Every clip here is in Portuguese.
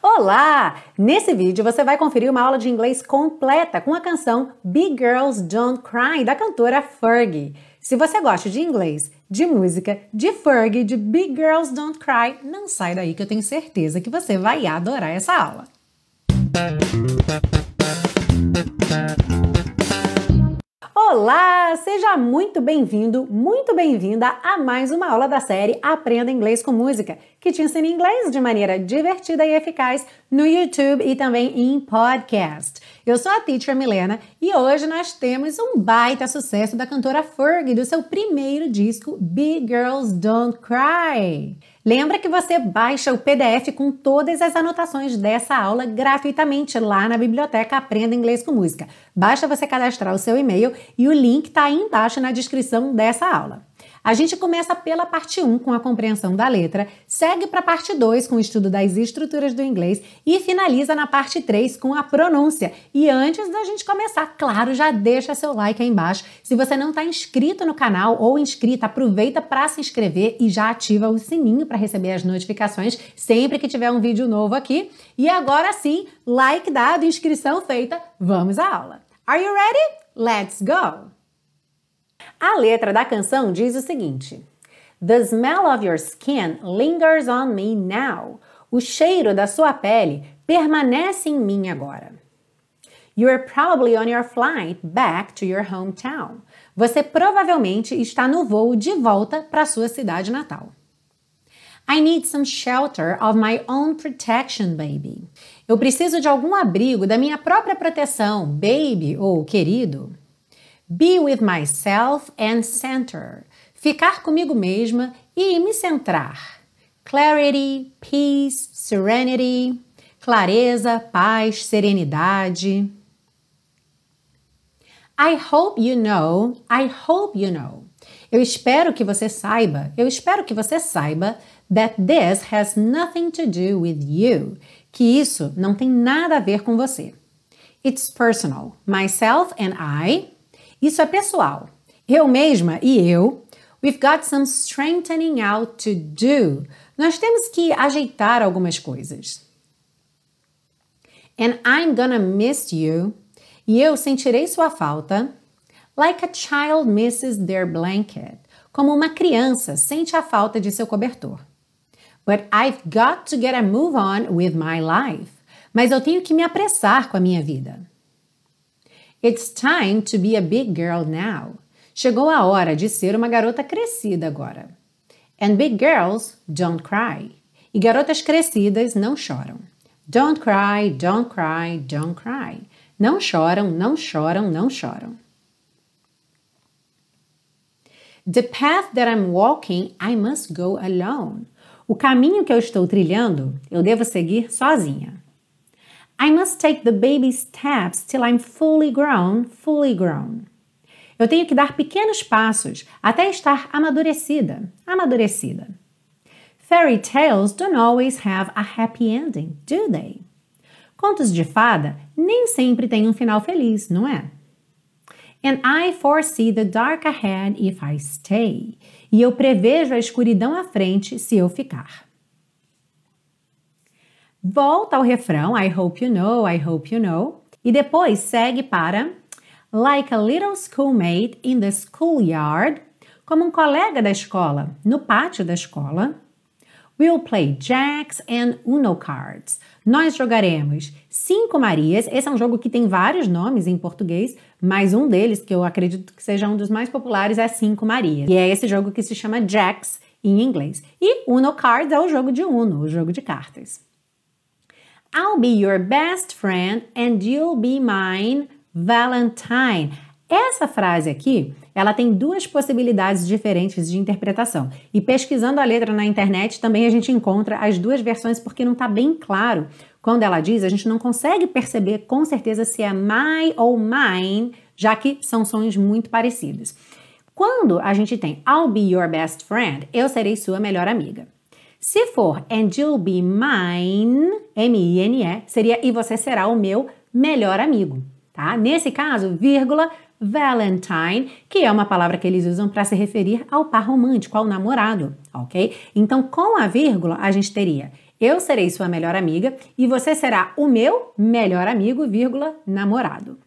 Olá! Nesse vídeo você vai conferir uma aula de inglês completa com a canção Big Girls Don't Cry da cantora Fergie. Se você gosta de inglês, de música, de Fergie, de Big Girls Don't Cry, não sai daí que eu tenho certeza que você vai adorar essa aula. Olá, seja muito bem-vindo, muito bem-vinda a mais uma aula da série Aprenda Inglês com Música, que te ensina inglês de maneira divertida e eficaz no YouTube e também em podcast. Eu sou a Teacher Milena e hoje nós temos um baita sucesso da cantora Fergie do seu primeiro disco Big Girls Don't Cry. Lembra que você baixa o PDF com todas as anotações dessa aula gratuitamente lá na biblioteca Aprenda Inglês com Música. Basta você cadastrar o seu e-mail e o link está aí embaixo na descrição dessa aula. A gente começa pela parte 1 com a compreensão da letra, segue para a parte 2 com o estudo das estruturas do inglês e finaliza na parte 3 com a pronúncia. E antes da gente começar, claro, já deixa seu like aí embaixo. Se você não está inscrito no canal ou inscrita, aproveita para se inscrever e já ativa o sininho para receber as notificações sempre que tiver um vídeo novo aqui. E agora sim, like dado, inscrição feita, vamos à aula. Are you ready? Let's go! A letra da canção diz o seguinte: The smell of your skin lingers on me now. O cheiro da sua pele permanece em mim agora. You are probably on your flight back to your hometown. Você provavelmente está no voo de volta para sua cidade natal. I need some shelter of my own protection, baby. Eu preciso de algum abrigo da minha própria proteção, baby ou querido. Be with myself and center. Ficar comigo mesma e me centrar. Clarity, peace, serenity. Clareza, paz, serenidade. I hope you know, I hope you know. Eu espero que você saiba, eu espero que você saiba that this has nothing to do with you, que isso não tem nada a ver com você. It's personal. Myself and I isso é pessoal. Eu mesma e eu, we've got some strengthening out to do. Nós temos que ajeitar algumas coisas. And I'm gonna miss you. E eu sentirei sua falta. Like a child misses their blanket. Como uma criança sente a falta de seu cobertor. But I've got to get a move on with my life. Mas eu tenho que me apressar com a minha vida. It's time to be a big girl now. Chegou a hora de ser uma garota crescida agora. And big girls don't cry. E garotas crescidas não choram. Don't cry, don't cry, don't cry. Não choram, não choram, não choram. The path that I'm walking, I must go alone. O caminho que eu estou trilhando, eu devo seguir sozinha. I must take the baby steps till I'm fully grown, fully grown. Eu tenho que dar pequenos passos até estar amadurecida, amadurecida. Fairy tales don't always have a happy ending, do they? Contos de fada nem sempre têm um final feliz, não é? And I foresee the dark ahead if I stay. E eu prevejo a escuridão à frente se eu ficar. Volta ao refrão I hope you know, I hope you know. E depois segue para Like a little schoolmate in the schoolyard. Como um colega da escola no pátio da escola. We'll play jacks and Uno cards. Nós jogaremos Cinco Marias. Esse é um jogo que tem vários nomes em português, mas um deles, que eu acredito que seja um dos mais populares, é Cinco Marias. E é esse jogo que se chama Jacks em inglês. E Uno Cards é o jogo de Uno, o jogo de cartas. I'll be your best friend and you'll be mine Valentine. Essa frase aqui, ela tem duas possibilidades diferentes de interpretação. E pesquisando a letra na internet, também a gente encontra as duas versões porque não está bem claro. Quando ela diz, a gente não consegue perceber com certeza se é my ou mine, já que são sons muito parecidos. Quando a gente tem I'll be your best friend, eu serei sua melhor amiga. Se for and you'll be mine, M-I-N-E, seria e você será o meu melhor amigo, tá? Nesse caso, vírgula, Valentine, que é uma palavra que eles usam para se referir ao par romântico, ao namorado, ok? Então, com a vírgula, a gente teria Eu serei sua melhor amiga e você será o meu melhor amigo, vírgula, namorado.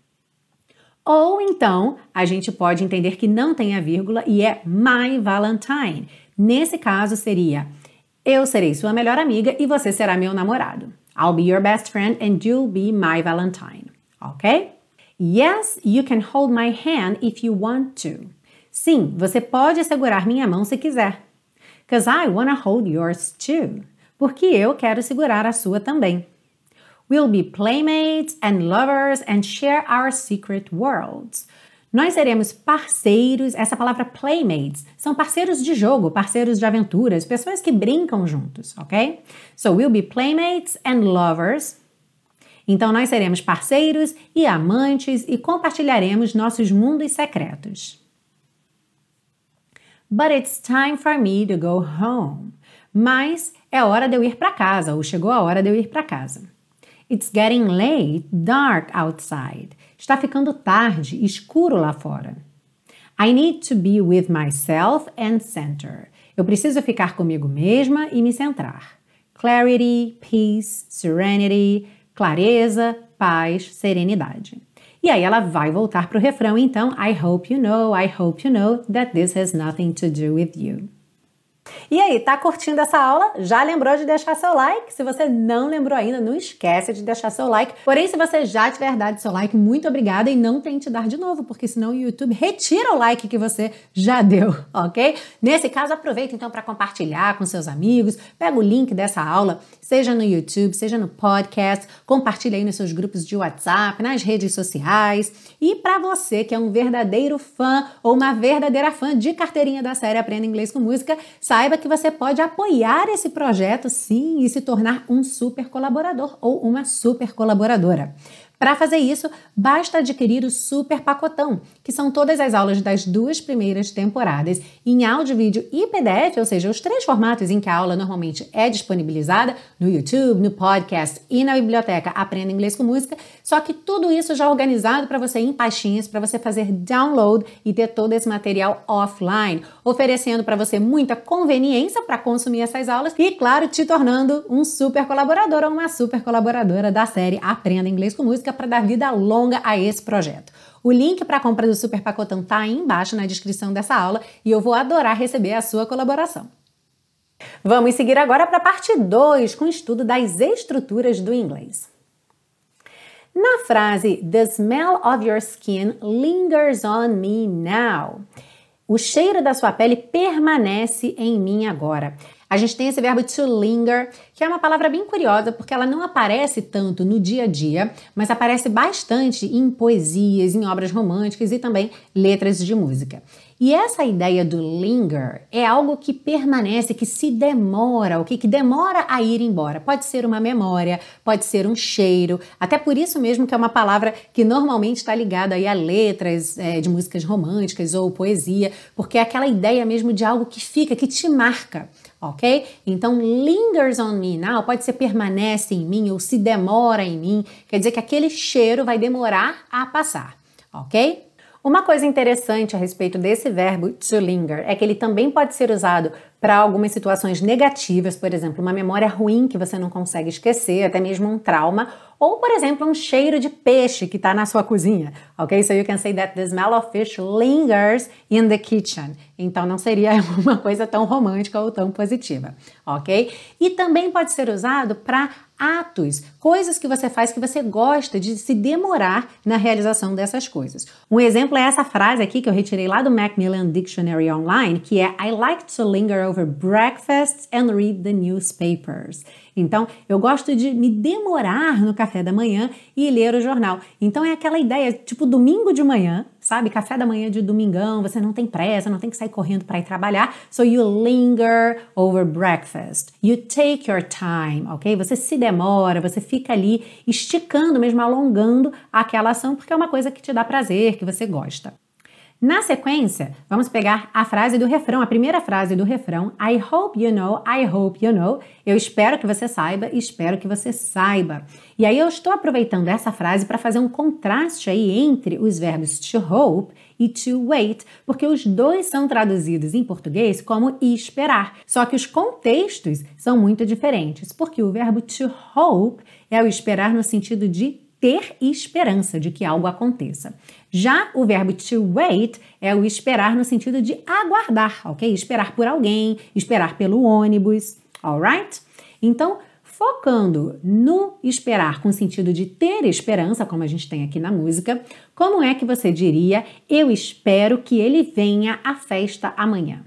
Ou então, a gente pode entender que não tem a vírgula e é my Valentine. Nesse caso seria eu serei sua melhor amiga e você será meu namorado. I'll be your best friend and you'll be my Valentine. Ok? Yes, you can hold my hand if you want to. Sim, você pode segurar minha mão se quiser. Cause I wanna hold yours too. Porque eu quero segurar a sua também. We'll be playmates and lovers and share our secret worlds. Nós seremos parceiros, essa palavra playmates, são parceiros de jogo, parceiros de aventuras, pessoas que brincam juntos, ok? So we'll be playmates and lovers. Então nós seremos parceiros e amantes e compartilharemos nossos mundos secretos. But it's time for me to go home. Mas é hora de eu ir para casa, ou chegou a hora de eu ir para casa. It's getting late, dark outside. Está ficando tarde, escuro lá fora. I need to be with myself and center. Eu preciso ficar comigo mesma e me centrar. Clarity, peace, serenity, clareza, paz, serenidade. E aí ela vai voltar para o refrão, então, I hope you know, I hope you know that this has nothing to do with you. E aí, tá curtindo essa aula? Já lembrou de deixar seu like? Se você não lembrou ainda, não esquece de deixar seu like. Porém, se você já tiver dado seu like, muito obrigada e não tente dar de novo, porque senão o YouTube retira o like que você já deu, ok? Nesse caso, aproveita então para compartilhar com seus amigos, pega o link dessa aula, seja no YouTube, seja no podcast, compartilha aí nos seus grupos de WhatsApp, nas redes sociais. E para você que é um verdadeiro fã ou uma verdadeira fã de carteirinha da série Aprenda Inglês com Música, saiba que você pode apoiar esse projeto sim e se tornar um super colaborador ou uma super colaboradora. Para fazer isso, basta adquirir o Super Pacotão, que são todas as aulas das duas primeiras temporadas em áudio, vídeo e PDF, ou seja, os três formatos em que a aula normalmente é disponibilizada no YouTube, no podcast e na biblioteca Aprenda Inglês com Música, só que tudo isso já organizado para você em pastinhas, para você fazer download e ter todo esse material offline, oferecendo para você muita conveniência para consumir essas aulas e, claro, te tornando um super colaborador ou uma super colaboradora da série Aprenda Inglês com Música para dar vida longa a esse projeto. O link para a compra do Super Pacotão está aí embaixo na descrição dessa aula e eu vou adorar receber a sua colaboração. Vamos seguir agora para a parte 2 com o estudo das estruturas do inglês. Na frase The smell of your skin lingers on me now. O cheiro da sua pele permanece em mim agora. A gente tem esse verbo to linger, que é uma palavra bem curiosa porque ela não aparece tanto no dia a dia, mas aparece bastante em poesias, em obras românticas e também letras de música. E essa ideia do linger é algo que permanece, que se demora, o que, que demora a ir embora. Pode ser uma memória, pode ser um cheiro, até por isso mesmo que é uma palavra que normalmente está ligada aí a letras é, de músicas românticas ou poesia, porque é aquela ideia mesmo de algo que fica, que te marca ok? Então, lingers on me now pode ser permanece em mim ou se demora em mim, quer dizer que aquele cheiro vai demorar a passar, ok? Uma coisa interessante a respeito desse verbo to linger é que ele também pode ser usado para algumas situações negativas, por exemplo, uma memória ruim que você não consegue esquecer, até mesmo um trauma, ou, por exemplo, um cheiro de peixe que está na sua cozinha. Ok? So you can say that the smell of fish lingers in the kitchen. Então não seria uma coisa tão romântica ou tão positiva. Ok? E também pode ser usado para atos, coisas que você faz que você gosta de se demorar na realização dessas coisas. Um exemplo é essa frase aqui que eu retirei lá do Macmillan Dictionary Online, que é I like to linger over breakfast and read the newspapers. Então, eu gosto de me demorar no café da manhã e ler o jornal. Então, é aquela ideia, tipo domingo de manhã, sabe? Café da manhã de domingão, você não tem pressa, não tem que sair correndo para ir trabalhar. So, you linger over breakfast. You take your time, ok? Você se demora, você fica ali esticando, mesmo alongando aquela ação, porque é uma coisa que te dá prazer, que você gosta. Na sequência, vamos pegar a frase do refrão, a primeira frase do refrão. I hope you know, I hope you know. Eu espero que você saiba, espero que você saiba. E aí eu estou aproveitando essa frase para fazer um contraste aí entre os verbos to hope e to wait, porque os dois são traduzidos em português como esperar. Só que os contextos são muito diferentes, porque o verbo to hope é o esperar no sentido de ter esperança de que algo aconteça. Já o verbo to wait é o esperar no sentido de aguardar, ok? Esperar por alguém, esperar pelo ônibus, alright? Então, focando no esperar com o sentido de ter esperança, como a gente tem aqui na música, como é que você diria: Eu espero que ele venha à festa amanhã?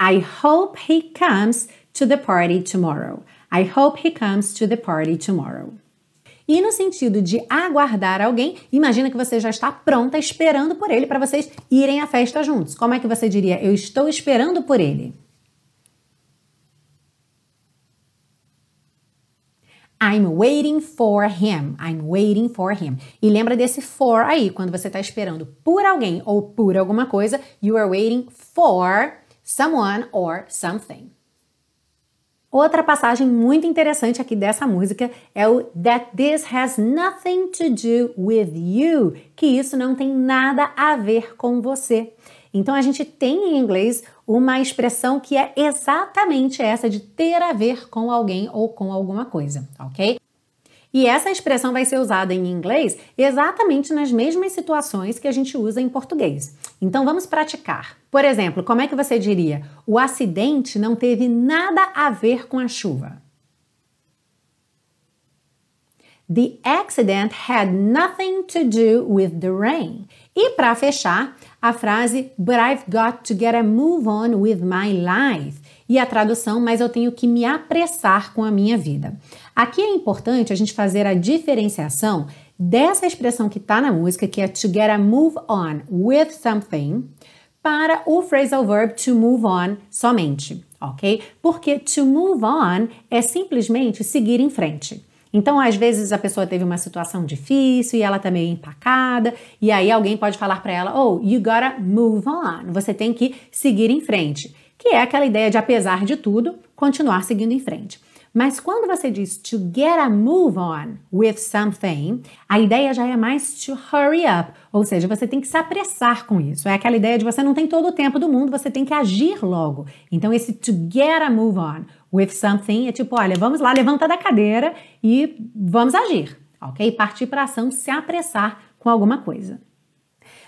I hope he comes to the party tomorrow. I hope he comes to the party tomorrow. E no sentido de aguardar alguém, imagina que você já está pronta esperando por ele para vocês irem à festa juntos. Como é que você diria? Eu estou esperando por ele. I'm waiting for him. I'm waiting for him. E lembra desse for aí, quando você está esperando por alguém ou por alguma coisa, you are waiting for someone or something. Outra passagem muito interessante aqui dessa música é o That this has nothing to do with you, que isso não tem nada a ver com você. Então a gente tem em inglês uma expressão que é exatamente essa de ter a ver com alguém ou com alguma coisa, ok? E essa expressão vai ser usada em inglês exatamente nas mesmas situações que a gente usa em português. Então vamos praticar. Por exemplo, como é que você diria? O acidente não teve nada a ver com a chuva. The accident had nothing to do with the rain. E para fechar, a frase But I've got to get a move on with my life e a tradução, mas eu tenho que me apressar com a minha vida. Aqui é importante a gente fazer a diferenciação dessa expressão que está na música, que é to get a move on with something, para o phrasal verb to move on somente, ok? Porque to move on é simplesmente seguir em frente. Então, às vezes a pessoa teve uma situação difícil e ela tá meio empacada, e aí alguém pode falar para ela: "Oh, you gotta move on". Você tem que seguir em frente que é aquela ideia de, apesar de tudo, continuar seguindo em frente. Mas quando você diz to get a move on with something, a ideia já é mais to hurry up, ou seja, você tem que se apressar com isso. É aquela ideia de você não tem todo o tempo do mundo, você tem que agir logo. Então esse to get a move on with something é tipo, olha, vamos lá, levanta da cadeira e vamos agir, ok? Partir para ação, se apressar com alguma coisa.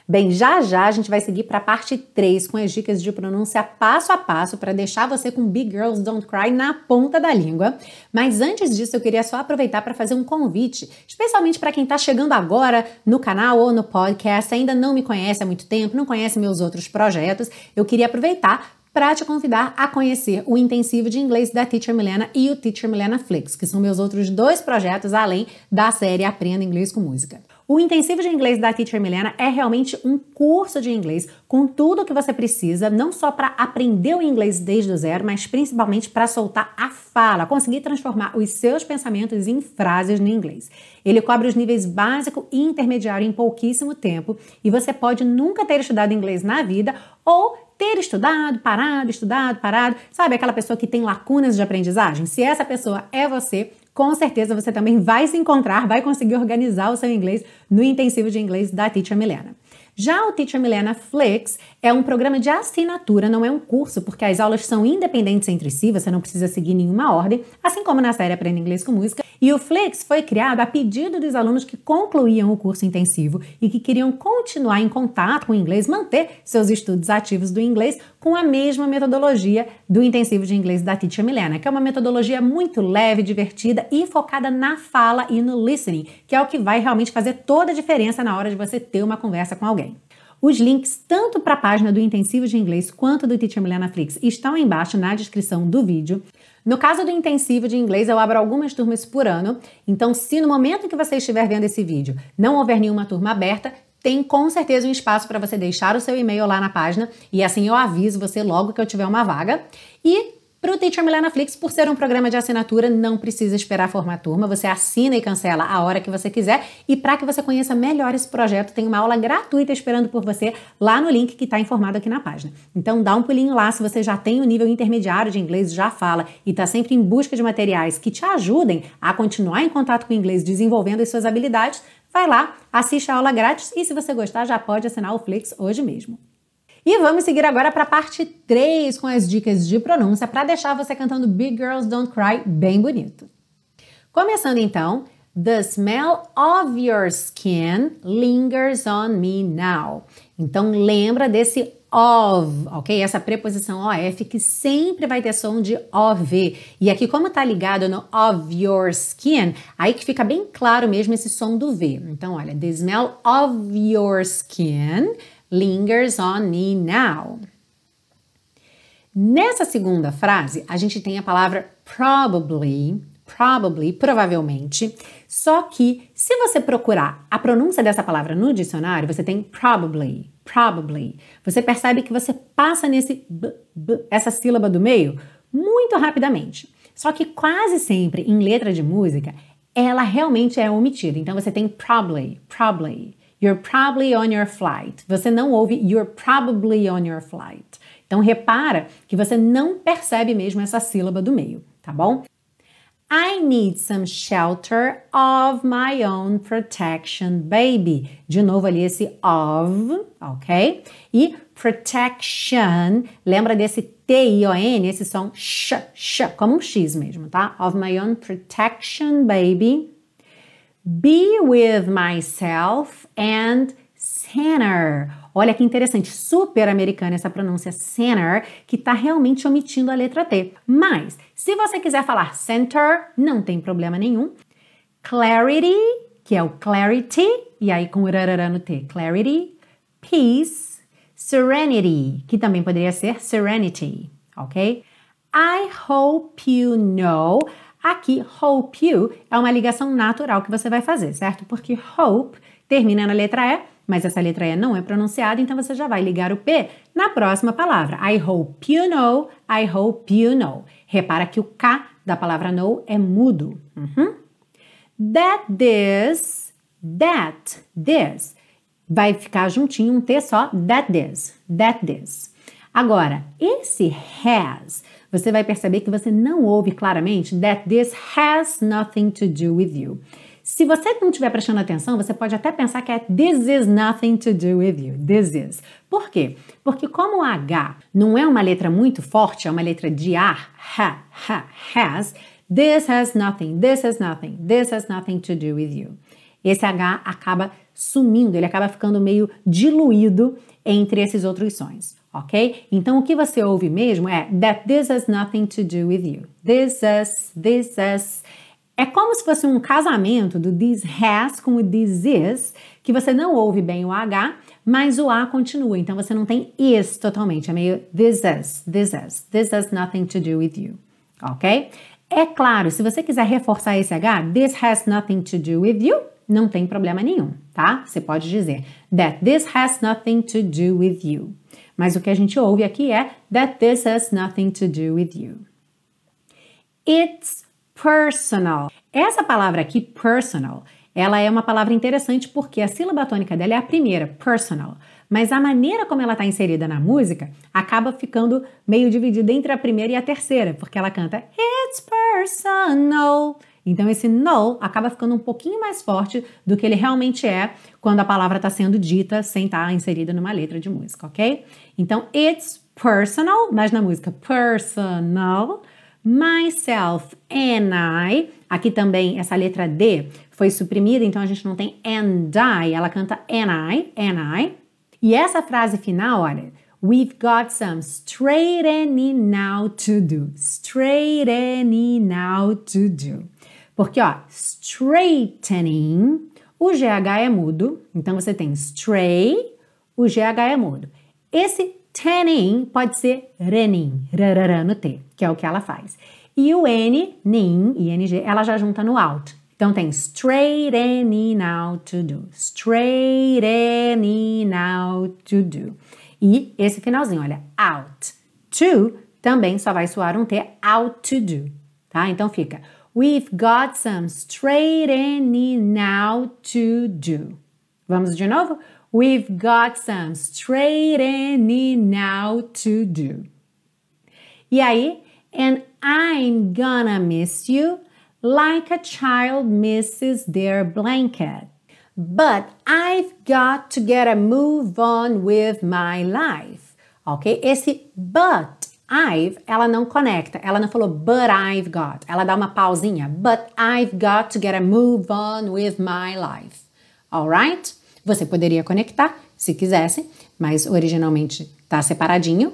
Bem, já já a gente vai seguir para a parte 3 com as dicas de pronúncia passo a passo para deixar você com Big Girls Don't Cry na ponta da língua. Mas antes disso, eu queria só aproveitar para fazer um convite, especialmente para quem está chegando agora no canal ou no podcast, ainda não me conhece há muito tempo, não conhece meus outros projetos. Eu queria aproveitar para te convidar a conhecer o intensivo de inglês da Teacher Milena e o Teacher Milena Flix, que são meus outros dois projetos além da série Aprenda Inglês com Música. O intensivo de inglês da Teacher Milena é realmente um curso de inglês com tudo o que você precisa, não só para aprender o inglês desde o zero, mas principalmente para soltar a fala, conseguir transformar os seus pensamentos em frases no inglês. Ele cobre os níveis básico e intermediário em pouquíssimo tempo e você pode nunca ter estudado inglês na vida ou ter estudado, parado, estudado, parado. Sabe aquela pessoa que tem lacunas de aprendizagem? Se essa pessoa é você, com certeza você também vai se encontrar, vai conseguir organizar o seu inglês no intensivo de inglês da Teacher Milena. Já o Teacher Milena Flix é um programa de assinatura, não é um curso, porque as aulas são independentes entre si, você não precisa seguir nenhuma ordem, assim como na série Aprenda Inglês com Música. E o Flix foi criado a pedido dos alunos que concluíam o curso intensivo e que queriam continuar em contato com o inglês, manter seus estudos ativos do inglês com a mesma metodologia do intensivo de inglês da Teacher Milena, que é uma metodologia muito leve, divertida e focada na fala e no listening, que é o que vai realmente fazer toda a diferença na hora de você ter uma conversa com alguém. Os links tanto para a página do Intensivo de Inglês quanto do Teacher Milena Flix estão embaixo na descrição do vídeo. No caso do intensivo de inglês, eu abro algumas turmas por ano, então se no momento que você estiver vendo esse vídeo não houver nenhuma turma aberta, tem com certeza um espaço para você deixar o seu e-mail lá na página e assim eu aviso você logo que eu tiver uma vaga. E Para o Teacher Milena Flix, por ser um programa de assinatura, não precisa esperar formar turma, você assina e cancela a hora que você quiser. E para que você conheça melhor esse projeto, tem uma aula gratuita esperando por você lá no link que está informado aqui na página. Então dá um pulinho lá se você já tem o nível intermediário de inglês, já fala e está sempre em busca de materiais que te ajudem a continuar em contato com o inglês, desenvolvendo as suas habilidades. Vai lá, assiste a aula grátis e se você gostar, já pode assinar o Flix hoje mesmo. E vamos seguir agora para a parte 3 com as dicas de pronúncia para deixar você cantando Big Girls Don't Cry bem bonito. Começando então, The smell of your skin lingers on me now. Então lembra desse of, ok? Essa preposição of que sempre vai ter som de ov. E aqui, como tá ligado no of your skin, aí que fica bem claro mesmo esse som do V. Então, olha, the smell of your skin lingers on me now. Nessa segunda frase, a gente tem a palavra probably, probably, provavelmente. Só que se você procurar a pronúncia dessa palavra no dicionário, você tem probably, probably. Você percebe que você passa nesse b, b, essa sílaba do meio muito rapidamente. Só que quase sempre em letra de música, ela realmente é omitida. Então você tem probably, probably. You're probably on your flight. Você não ouve you're probably on your flight. Então repara que você não percebe mesmo essa sílaba do meio, tá bom? I need some shelter of my own protection, baby. De novo ali esse of, ok? E protection, lembra desse T-I-O-N, esse som sh, sh, como um X mesmo, tá? Of my own protection, baby. Be with myself and center. Olha que interessante, super americana essa pronúncia center, que está realmente omitindo a letra T. Mas, se você quiser falar center, não tem problema nenhum. Clarity, que é o clarity, e aí com rarará no T, clarity. Peace, serenity, que também poderia ser serenity, ok? I hope you know Aqui, hope you é uma ligação natural que você vai fazer, certo? Porque hope termina na letra E, mas essa letra E não é pronunciada, então você já vai ligar o P na próxima palavra. I hope you know, I hope you know. Repara que o K da palavra know é mudo. Uhum. That this, that this. Vai ficar juntinho um T só, that this, that this. Agora, esse has você vai perceber que você não ouve claramente that this has nothing to do with you. Se você não estiver prestando atenção, você pode até pensar que é this is nothing to do with you. This is. Por quê? Porque como o H não é uma letra muito forte, é uma letra de ar, ha, ha, has, this has nothing, this has nothing, this has nothing to do with you. Esse H acaba sumindo, ele acaba ficando meio diluído entre esses outros sons ok? Então o que você ouve mesmo é that this has nothing to do with you. This has, this has. É como se fosse um casamento do this has com o this is, que você não ouve bem o H, mas o A continua. Então você não tem is totalmente. É meio this has, this has, this has nothing to do with you, ok? É claro, se você quiser reforçar esse H, this has nothing to do with you, não tem problema nenhum, tá? Você pode dizer that this has nothing to do with you. Mas o que a gente ouve aqui é that this has nothing to do with you. It's personal. Essa palavra aqui, personal, ela é uma palavra interessante porque a sílaba tônica dela é a primeira, personal. Mas a maneira como ela está inserida na música acaba ficando meio dividida entre a primeira e a terceira, porque ela canta It's personal. Então esse no acaba ficando um pouquinho mais forte do que ele realmente é quando a palavra está sendo dita sem estar tá inserida numa letra de música, ok? Então it's personal, mas na música personal, myself and I. Aqui também essa letra D foi suprimida, então a gente não tem and I, ela canta and I, and I. E essa frase final, olha, We've got some straightening now to do. Straightening now to do. Porque, ó, straightening, o GH é mudo, então você tem stray, o GH é mudo. Esse tanning pode ser renin, rarará no T, que é o que ela faz. E o N, nin, ING, ela já junta no out. Então tem straightening out to do, straightening out to do. E esse finalzinho, olha, out, to, também só vai soar um T out to do, tá? Então fica We've got some straightening now to do. Vamos de novo? We've got some straightening now to do. E aí, and I'm gonna miss you like a child misses their blanket. But I've got to get a move on with my life. Ok? Esse but I've, ela não conecta. Ela não falou but I've got. Ela dá uma pausinha. But I've got to get a move on with my life. Alright? Você poderia conectar se quisesse, mas originalmente tá separadinho.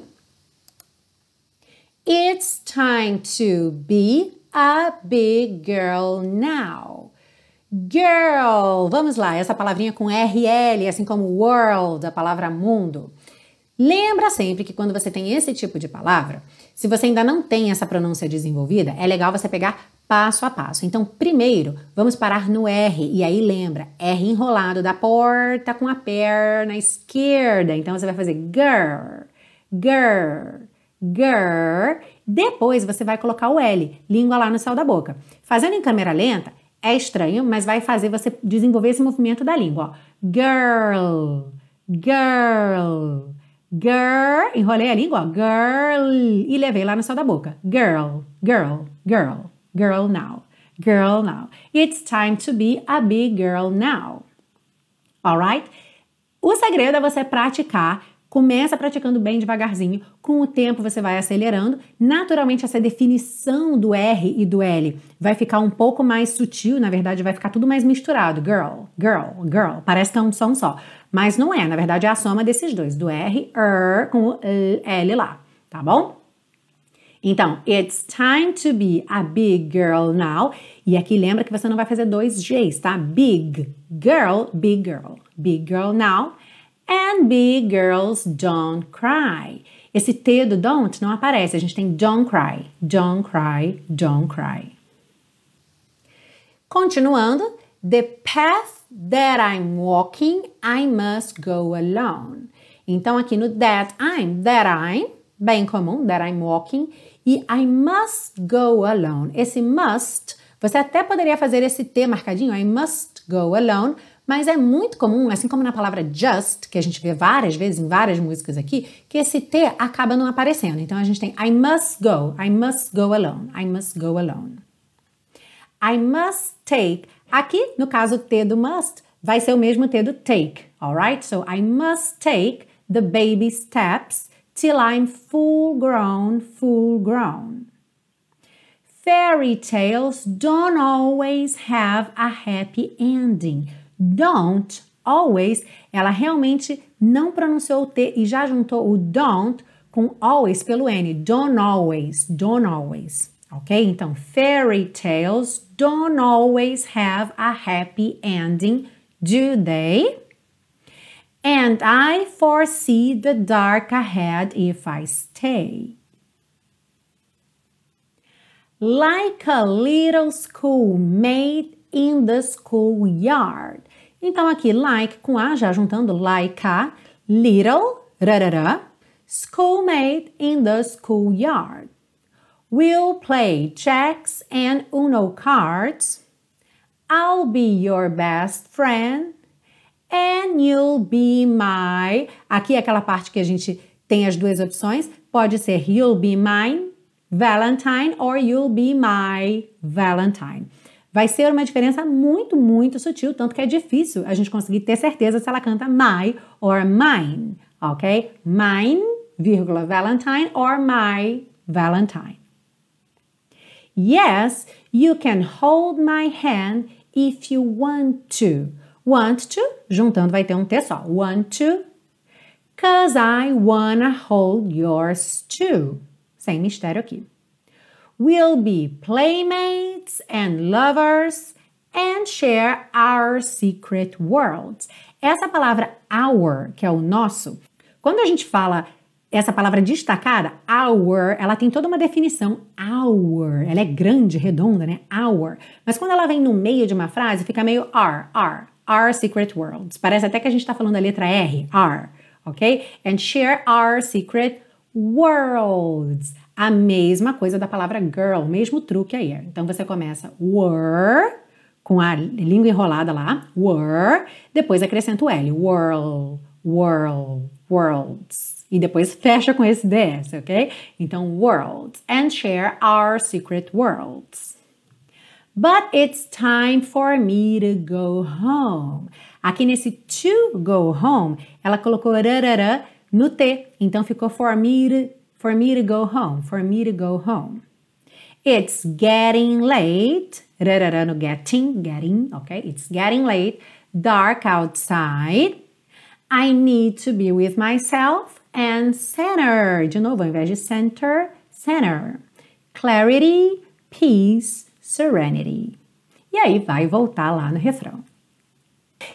It's time to be a big girl now. Girl, vamos lá, essa palavrinha com RL, assim como world, a palavra mundo. Lembra sempre que quando você tem esse tipo de palavra, se você ainda não tem essa pronúncia desenvolvida, é legal você pegar passo a passo. Então, primeiro, vamos parar no R e aí lembra, R enrolado da porta com a perna esquerda. Então você vai fazer girl, girl, girl depois você vai colocar o L, língua lá no céu da boca. Fazendo em câmera lenta é estranho, mas vai fazer você desenvolver esse movimento da língua. Ó. Girl, girl, girl. Enrolei a língua, ó. girl, e levei lá no céu da boca. Girl, girl, girl, girl now, girl now. It's time to be a big girl now. Alright? O segredo é você praticar Começa praticando bem devagarzinho, com o tempo você vai acelerando. Naturalmente, essa definição do R e do L vai ficar um pouco mais sutil, na verdade, vai ficar tudo mais misturado. Girl, girl, girl. Parece que é um som só, mas não é. Na verdade, é a soma desses dois, do R, R com o L lá, tá bom? Então, it's time to be a big girl now. E aqui lembra que você não vai fazer dois Gs, tá? Big girl, big girl. Big girl now And big girls don't cry. Esse T do don't não aparece, a gente tem don't cry, don't cry, don't cry. Continuando, the path that I'm walking, I must go alone. Então, aqui no that I'm, that I'm, bem comum, that I'm walking, e I must go alone. Esse must, você até poderia fazer esse T marcadinho, I must go alone, mas é muito comum, assim como na palavra just, que a gente vê várias vezes em várias músicas aqui, que esse T acaba não aparecendo. Então a gente tem I must go, I must go alone, I must go alone. I must take. Aqui, no caso, o T do must vai ser o mesmo T do take, alright? So I must take the baby steps till I'm full grown, full grown. Fairy tales don't always have a happy ending don't, always, ela realmente não pronunciou o T e já juntou o don't com always pelo N. Don't always, don't always. Ok? Então, fairy tales don't always have a happy ending, do they? And I foresee the dark ahead if I stay. Like a little schoolmate in the schoolyard. Então aqui like com a já juntando like a little rarara schoolmate in the schoolyard. We'll play checks and Uno cards. I'll be your best friend and you'll be my. Aqui é aquela parte que a gente tem as duas opções. Pode ser you'll be mine Valentine or you'll be my Valentine vai ser uma diferença muito, muito sutil, tanto que é difícil a gente conseguir ter certeza se ela canta my or mine, ok? Mine, vírgula, Valentine or my Valentine. Yes, you can hold my hand if you want to. Want to, juntando vai ter um T só. Want to, cause I wanna hold yours too. Sem mistério aqui. We'll be playmates and lovers and share our secret worlds. Essa palavra our, que é o nosso, quando a gente fala essa palavra destacada, our, ela tem toda uma definição. Our, ela é grande, redonda, né? Our. Mas quando ela vem no meio de uma frase, fica meio our, our, our secret worlds. Parece até que a gente está falando a letra R, our, ok? And share our secret worlds A mesma coisa da palavra girl, mesmo truque aí. Então você começa were, com a língua enrolada lá, were, depois acrescenta o L, whirl, whirl, worlds. E depois fecha com esse DS, ok? Então, worlds. And share our secret worlds. But it's time for me to go home. Aqui nesse to go home, ela colocou rarara no T. Então ficou for me to, for me to go home. For me to go home. It's getting late. Rarara no getting, getting, okay? It's getting late. Dark outside. I need to be with myself and center. De novo, ao invés de center, center. Clarity, peace, serenity. E aí vai voltar lá no refrão.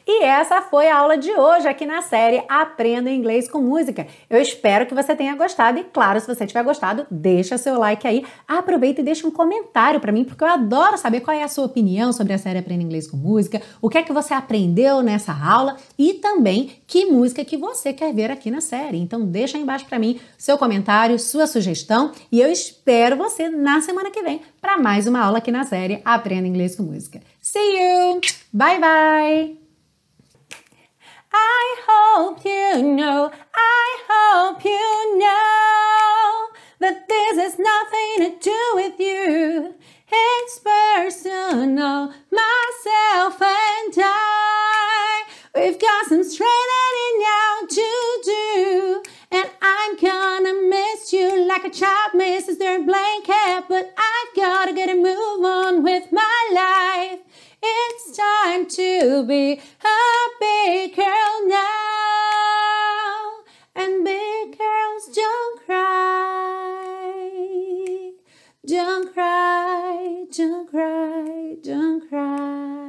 E essa foi a aula de hoje aqui na série Aprenda Inglês com Música. Eu espero que você tenha gostado e, claro, se você tiver gostado, deixa seu like aí. Aproveita e deixa um comentário para mim, porque eu adoro saber qual é a sua opinião sobre a série Aprenda Inglês com Música, o que é que você aprendeu nessa aula e também que música que você quer ver aqui na série. Então, deixa aí embaixo para mim seu comentário, sua sugestão e eu espero você na semana que vem para mais uma aula aqui na série Aprenda Inglês com Música. See you! Bye bye! I hope you know, I hope you know that this has nothing to do with you. It's personal, myself and I. We've got some straightening out to do. And I'm gonna miss you like a child misses their blanket. But I've gotta get a move on with my life. It's time to be a big girl now. And big girls don't cry. Don't cry, don't cry, don't cry.